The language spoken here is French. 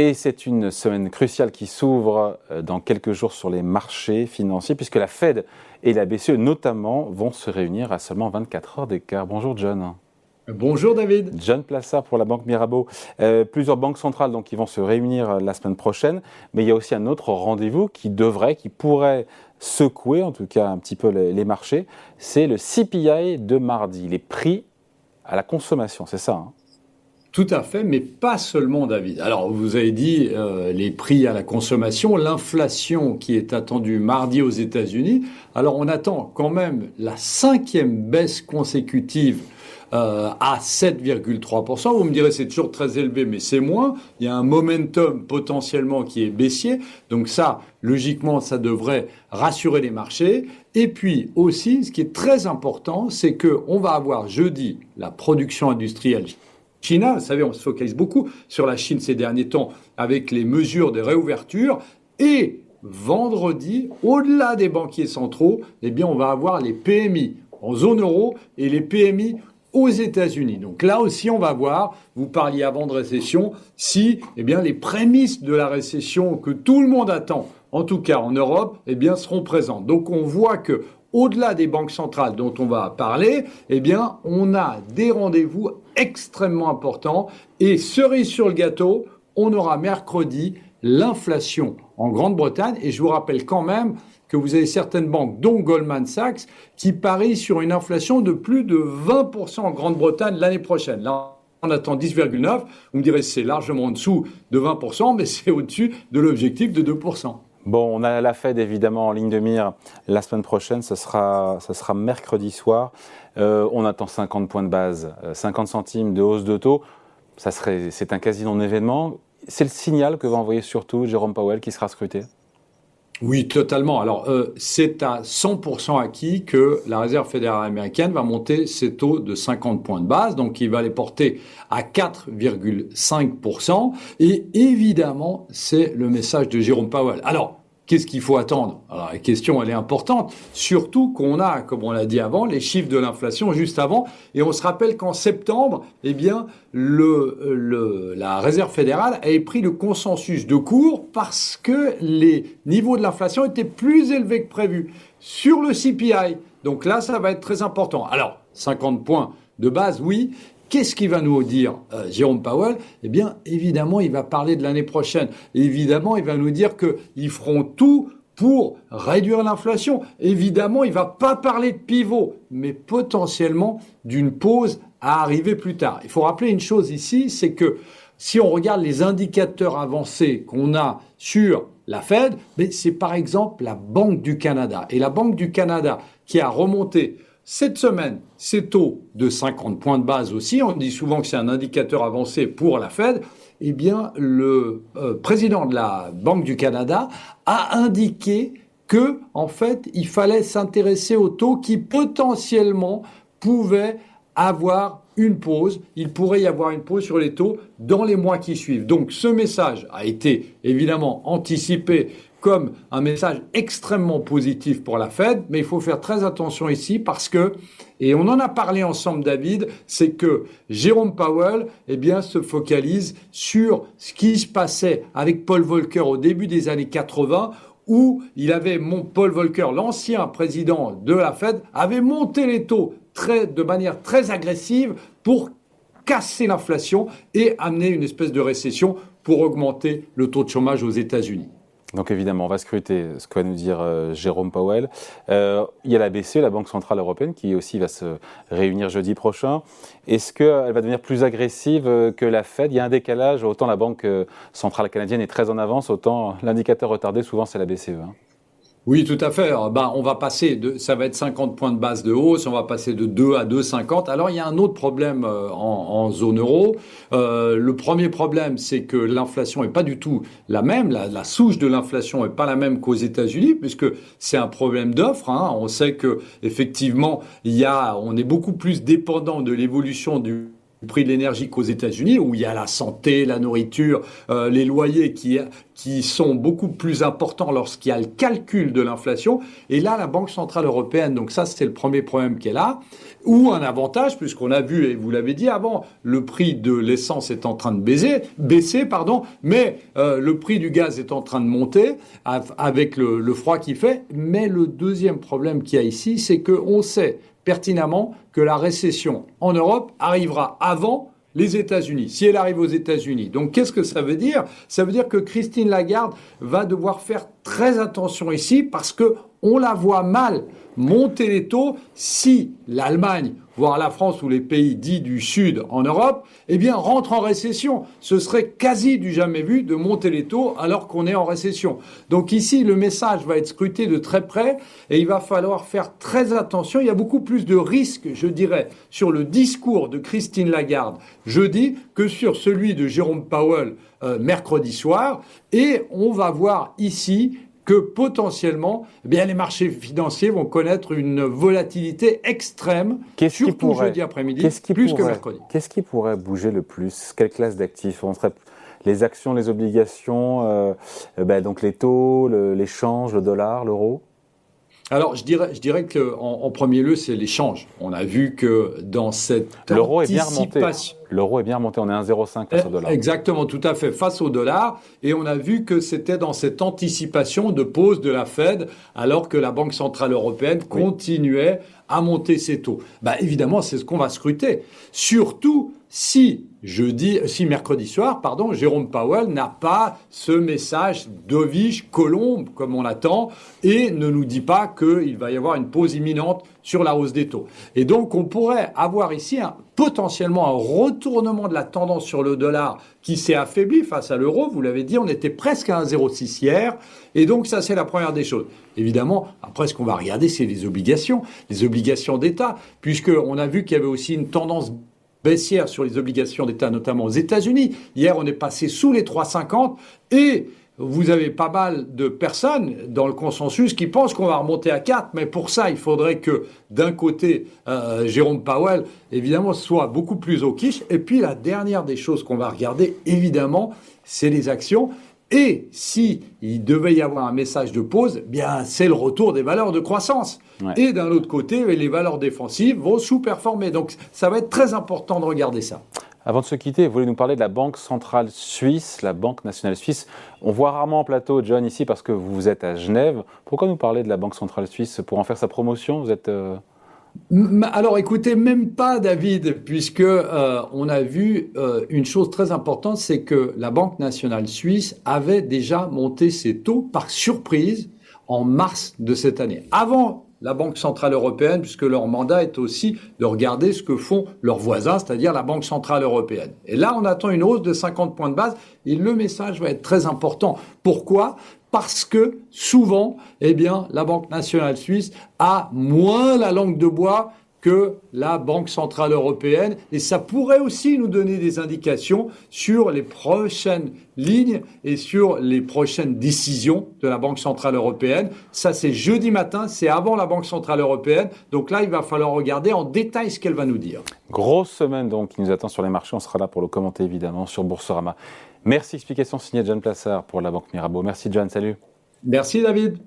Et c'est une semaine cruciale qui s'ouvre euh, dans quelques jours sur les marchés financiers, puisque la Fed et la BCE notamment vont se réunir à seulement 24 heures d'écart. Bonjour John. Bonjour David. John Plassard pour la Banque Mirabeau. Euh, plusieurs banques centrales donc, qui vont se réunir euh, la semaine prochaine, mais il y a aussi un autre rendez-vous qui devrait, qui pourrait secouer en tout cas un petit peu les, marchés, c'est le CPI de mardi, les prix à la consommation, c'est ça hein? Tout à fait, mais pas seulement, David. Alors, vous avez dit euh, les prix à la consommation, l'inflation qui est attendue mardi aux États-Unis. Alors, on attend quand même la cinquième baisse consécutive euh, à 7,3%. Vous me direz c'est toujours très élevé, mais c'est moins. Il y a un momentum potentiellement qui est baissier. Donc ça, logiquement, ça devrait rassurer les marchés. Et puis aussi, ce qui est très important, c'est que on va avoir jeudi la production industrielle China, vous savez, on se focalise beaucoup sur la Chine ces derniers temps avec les mesures de réouverture. Et vendredi, au-delà des banquiers centraux, eh bien, on va avoir les PMI en zone euro et les PMI aux États-Unis. Donc là aussi, on va voir, vous parliez avant de récession, si eh bien, les prémices de la récession que tout le monde attend, en tout cas en Europe, eh bien, seront présentes. Donc on voit que au-delà des banques centrales dont on va parler, eh bien, on a des rendez-vous extrêmement importants. Et cerise sur le gâteau, on aura mercredi l'inflation en Grande-Bretagne. Et je vous rappelle quand même que vous avez certaines banques, dont Goldman Sachs, qui parient sur une inflation de plus de 20% en Grande-Bretagne l'année prochaine. Là, on attend 10,9. Vous me direz, c'est largement en dessous de 20%, mais c'est au-dessus de l'objectif de 2%. Bon, on a la Fed évidemment en ligne de mire la semaine prochaine, ce sera, mercredi soir. Euh, on attend 50 points de base, 50 euh, centimes de hausse de taux. Ça serait, c'est un quasi non-événement. C'est le signal que va envoyer surtout Jérôme Powell qui sera scruté oui, totalement. Alors, euh, c'est à 100% acquis que la Réserve fédérale américaine va monter ses taux de 50 points de base, donc il va les porter à 4,5%. Et évidemment, c'est le message de Jérôme Powell. Alors, Qu'est-ce qu'il faut attendre? Alors la question, elle est importante, surtout qu'on a, comme on l'a dit avant, les chiffres de l'inflation juste avant, et on se rappelle qu'en septembre, eh bien, le, la Réserve fédérale avait pris le consensus de cours parce que les niveaux de l'inflation étaient plus élevés que prévu sur le CPI. Donc là, ça va être très important. Alors, 50 points de base, oui, Qu'est-ce qu'il va nous dire, euh, Jérôme Powell? Eh bien, évidemment, il va parler de l'année prochaine. Évidemment, il va nous dire qu'ils feront tout pour réduire l'inflation. Évidemment, il va pas parler de pivot, mais potentiellement d'une pause à arriver plus tard. Il faut rappeler une chose ici, c'est que si on regarde les indicateurs avancés qu'on a sur la Fed, c'est par exemple la Banque du Canada. Et la Banque du Canada qui a remonté cette semaine, c'est taux de 50 points de base aussi. On dit souvent que c'est un indicateur avancé pour la Fed. Eh bien, le euh, président de la Banque du Canada a indiqué que, en fait, il fallait s'intéresser aux taux qui potentiellement pouvaient avoir une pause. Il pourrait y avoir une pause sur les taux dans les mois qui suivent. Donc, ce message a été évidemment anticipé comme un message extrêmement positif pour la Fed, mais il faut faire très attention ici parce que, et on en a parlé ensemble David, c'est que Jérôme Powell, eh se focalise sur ce qui se passait avec Paul Volcker au début des années 80, où il avait, mon Paul Volcker, l'ancien président de la Fed, avait monté les taux de manière très agressive pour casser l'inflation et amener une espèce de récession pour augmenter le taux de chômage aux États-Unis. Donc évidemment, on va scruter ce que va nous dire euh, Jérôme Powell. Euh, il y a la BCE, la Banque Centrale Européenne, qui aussi va se réunir jeudi prochain. Est-ce qu'elle va devenir plus agressive euh, que la Fed? Il y a un décalage, autant la Banque Centrale Canadienne est très en avance, autant l'indicateur retardé, souvent c'est la BCE. Hein. Oui, tout à fait. Ben, on va passer de, ça va être 50 points de base de hausse, on va passer de 2 à 2,50. Alors, il y a un autre problème euh, en, zone euro. Euh, le premier problème, c'est que l'inflation est pas du tout la même. La, souche de l'inflation est pas la même qu'aux États-Unis, puisque c'est un problème d'offre. Hein. On sait que effectivement, a, on est beaucoup plus dépendant de l'évolution du prix de l'énergie qu'aux États-Unis, où il y a la santé, la nourriture, euh, les loyers qui, qui sont beaucoup plus importants lorsqu'il y a le calcul de l'inflation. Et là, la Banque Centrale Européenne, donc ça, c'est le premier problème qu'elle a, ou un avantage, puisqu'on a vu, et vous l'avez dit avant, le prix de l'essence est en train de baisser, baisser pardon, mais euh, le prix du gaz est en train de monter avec le froid qui fait. Mais le deuxième problème qu'il y a ici, c'est qu'on sait pertinemment que la récession en Europe arrivera avant les États-Unis, si elle arrive aux États-Unis. Donc qu'est-ce que ça veut dire? Ça veut dire que Christine Lagarde va devoir faire très attention ici parce que on la voit mal monter les taux si l'Allemagne, voire la France ou les pays dits du Sud en Europe, eh bien, rentrent en récession. Ce serait quasi du jamais vu de monter les taux alors qu'on est en récession. Donc ici, le message va être scruté de très près et il va falloir faire très attention. Il y a beaucoup plus de risques, je dirais, sur le discours de Christine Lagarde jeudi que sur celui de Jérôme Powell euh, mercredi soir. Et on va voir ici que potentiellement, eh bien, les marchés financiers vont connaître une volatilité extrême, surtout pourrait, jeudi après-midi, plus que mercredi. Qu'est-ce qui pourrait bouger le plus? Quelle classe d'actifs? Les actions, les obligations, euh, ben, donc les taux, l'échange, le dollar, l'euro? Alors, je dirais, je dirais que en, premier lieu, c'est l'échange. On a vu que dans cette l'euro est bien remonté. L'euro est bien remonté. On est à 1,05 face au dollar. Exactement, tout à fait face au dollar. Et on a vu que c'était dans cette anticipation de pause de la Fed, alors que la Banque centrale européenne continuait à monter ses taux. Bah, évidemment, c'est ce qu'on va scruter. Surtout si jeudi, si mercredi soir, pardon, Jérôme Powell n'a pas ce message dovish, colombe, comme on l'attend, et ne nous dit pas qu'il va y avoir une pause imminente sur la hausse des taux. Et donc, on pourrait avoir ici un, potentiellement un retournement de la tendance sur le dollar qui s'est affaibli face à l'euro. Vous l'avez dit, on était presque à 1,06 hier. Et donc, ça, c'est la première des choses. Évidemment, après, ce qu'on va regarder, c'est les obligations, les obligations d'État, puisqu'on a vu qu'il y avait aussi une tendance baissière sur les obligations d'État, notamment aux États-Unis. Hier, on est passé sous les 3,50 et vous avez pas mal de personnes dans le consensus qui pensent qu'on va remonter à 4, mais pour ça, il faudrait que d'un côté, euh, Jérôme Powell, évidemment, soit beaucoup plus au quiche. Et puis la dernière des choses qu'on va regarder, évidemment, c'est les actions. Et si il devait y avoir un message de pause, bien c'est le retour des valeurs de croissance. Et d'un autre côté, les valeurs défensives vont sous-performer. Donc ça va être très important de regarder ça. Avant de se quitter, vous voulez nous parler de la Banque centrale suisse, la Banque nationale suisse. On voit rarement en plateau John ici parce que vous êtes à Genève. Pourquoi nous parler de la Banque centrale suisse Pour en faire sa promotion? Vous êtes euh, alors écoutez, même pas David, puisque euh, on a vu euh, une chose très importante, c'est que la Banque nationale suisse avait déjà monté ses taux par surprise en mars de cette année. Avant la Banque centrale européenne, puisque leur mandat est aussi de regarder ce que font leurs voisins, c'est-à-dire la Banque centrale européenne. Et là, on attend une hausse de 50 points de base, et le message va être très important. Pourquoi? Parce que souvent, eh bien, la Banque nationale suisse a moins la langue de bois que la Banque centrale européenne et ça pourrait aussi nous donner des indications sur les prochaines lignes et sur les prochaines décisions de la Banque centrale européenne. Ça c'est jeudi matin, c'est avant la Banque centrale européenne. Donc là, il va falloir regarder en détail ce qu'elle va nous dire. Grosse semaine donc qui nous attend sur les marchés, on sera là pour le commenter évidemment sur Boursorama. Merci explication signée John Plassard pour la Banque Mirabeau. Merci John, salut. Merci David.